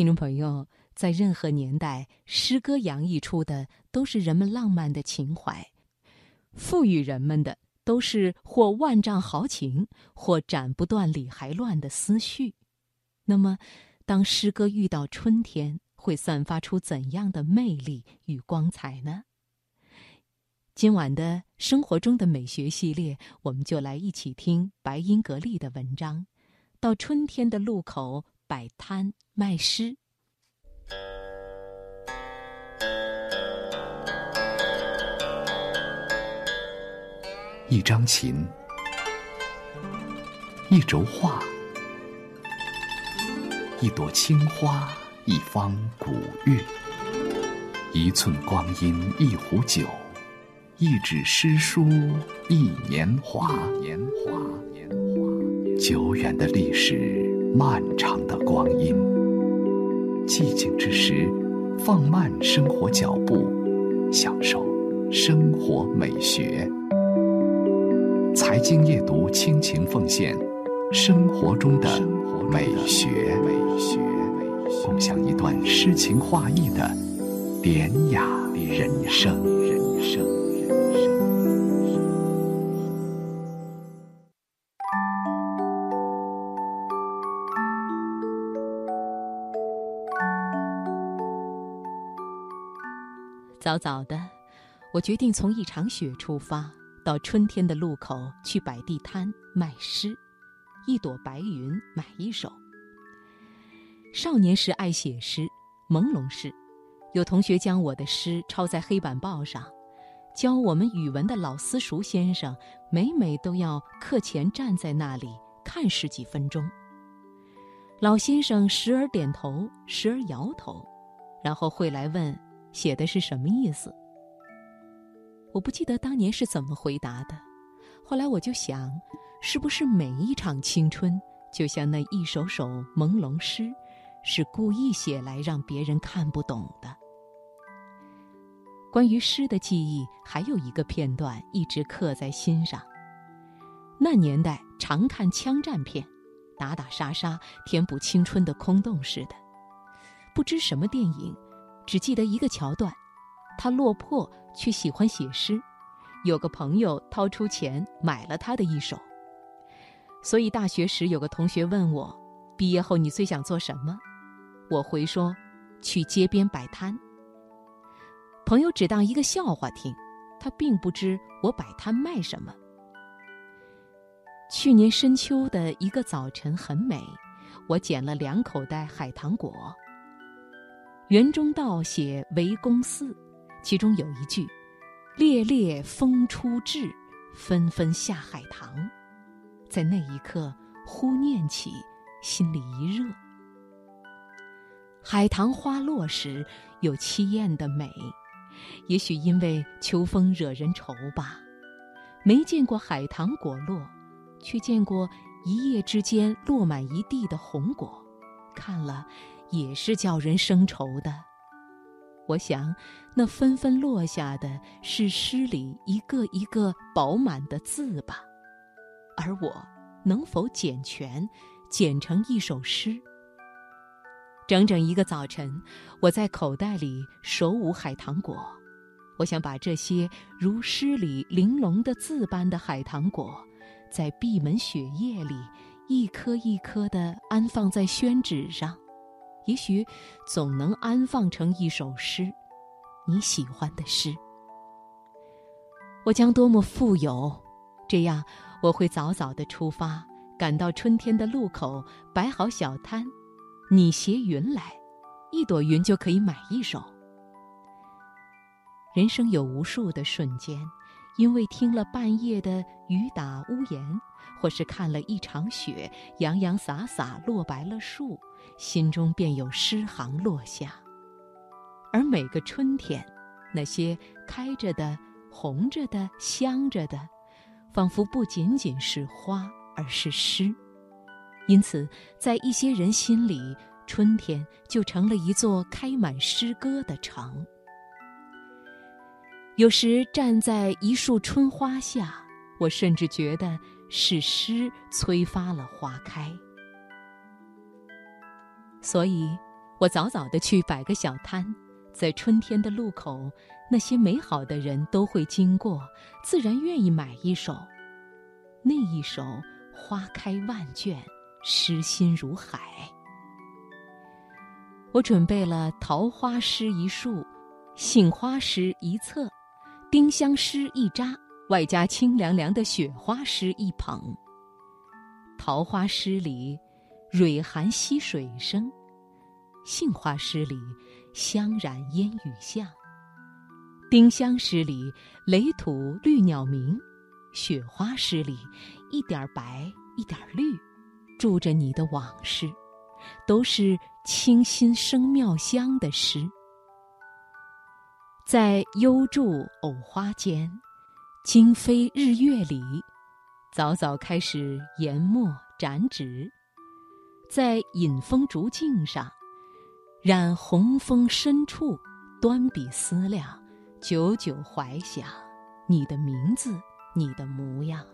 听众朋友，在任何年代，诗歌洋溢出的都是人们浪漫的情怀，赋予人们的都是或万丈豪情，或斩不断理还乱的思绪。那么，当诗歌遇到春天，会散发出怎样的魅力与光彩呢？今晚的生活中的美学系列，我们就来一起听白英格丽的文章。到春天的路口摆摊卖诗，一张琴，一轴画，一朵青花，一方古月，一寸光阴，一壶酒，一纸诗书，一年华。年华，年华，久远的历史，漫长的光阴。寂静之时，放慢生活脚步，享受生活美学。财经夜读倾情奉献生活中的美学，美学，共享一段诗情画意的典雅人生人生。早早的，我决定从一场雪出发。到春天的路口去摆地摊卖诗，一朵白云买一首。少年时爱写诗，朦胧诗，有同学将我的诗抄在黑板报上。教我们语文的老私塾先生，每每都要课前站在那里看十几分钟。老先生时而点头，时而摇头，然后会来问写的是什么意思。我不记得当年是怎么回答的，后来我就想，是不是每一场青春，就像那一首首朦胧诗，是故意写来让别人看不懂的？关于诗的记忆，还有一个片段一直刻在心上。那年代常看枪战片，打打杀杀，填补青春的空洞似的。不知什么电影，只记得一个桥段。他落魄，却喜欢写诗。有个朋友掏出钱买了他的一首。所以大学时有个同学问我：“毕业后你最想做什么？”我回说：“去街边摆摊。”朋友只当一个笑话听，他并不知我摆摊卖什么。去年深秋的一个早晨很美，我捡了两口袋海棠果。园中道写围公寺。其中有一句：“烈烈风初至，纷纷下海棠。”在那一刻，忽念起，心里一热。海棠花落时，有凄艳的美，也许因为秋风惹人愁吧。没见过海棠果落，却见过一夜之间落满一地的红果，看了也是叫人生愁的。我想，那纷纷落下的是诗里一个一个饱满的字吧，而我能否剪全，剪成一首诗？整整一个早晨，我在口袋里手舞海棠果，我想把这些如诗里玲珑的字般的海棠果，在闭门雪夜里，一颗一颗地安放在宣纸上。也许总能安放成一首诗，你喜欢的诗。我将多么富有！这样，我会早早的出发，赶到春天的路口，摆好小摊。你携云来，一朵云就可以买一首。人生有无数的瞬间，因为听了半夜的雨打屋檐，或是看了一场雪，洋洋洒洒落白了树。心中便有诗行落下，而每个春天，那些开着的、红着的、香着的，仿佛不仅仅是花，而是诗。因此，在一些人心里，春天就成了一座开满诗歌的城。有时站在一束春花下，我甚至觉得是诗催发了花开。所以，我早早的去摆个小摊，在春天的路口，那些美好的人都会经过，自然愿意买一首。那一首花开万卷，诗心如海。我准备了桃花诗一束，杏花诗一册，丁香诗一扎，外加清凉凉的雪花诗一捧。桃花诗里，蕊含溪水声；杏花诗里，香染烟雨巷；丁香诗里，垒土绿鸟鸣；雪花诗里，一点白一点绿，住着你的往事，都是清新生妙香的诗。在幽住藕花间，今非日月里。早早开始研墨展纸，在引风竹径上，染红枫深处，端笔思量，久久怀想你的名字，你的模样。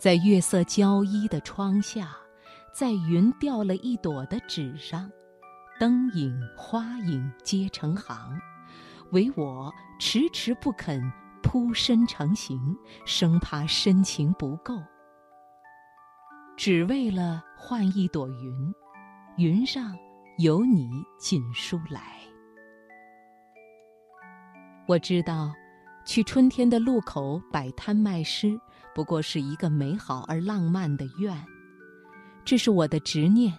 在月色交衣的窗下，在云掉了一朵的纸上，灯影花影皆成行，唯我迟迟不肯。扑身成行，生怕深情不够，只为了换一朵云，云上有你锦书来。我知道，去春天的路口摆摊卖诗，不过是一个美好而浪漫的愿，这是我的执念。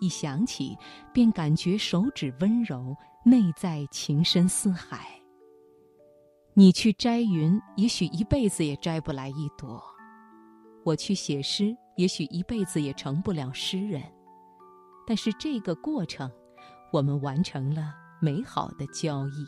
一想起，便感觉手指温柔，内在情深似海。你去摘云，也许一辈子也摘不来一朵；我去写诗，也许一辈子也成不了诗人。但是这个过程，我们完成了美好的交易。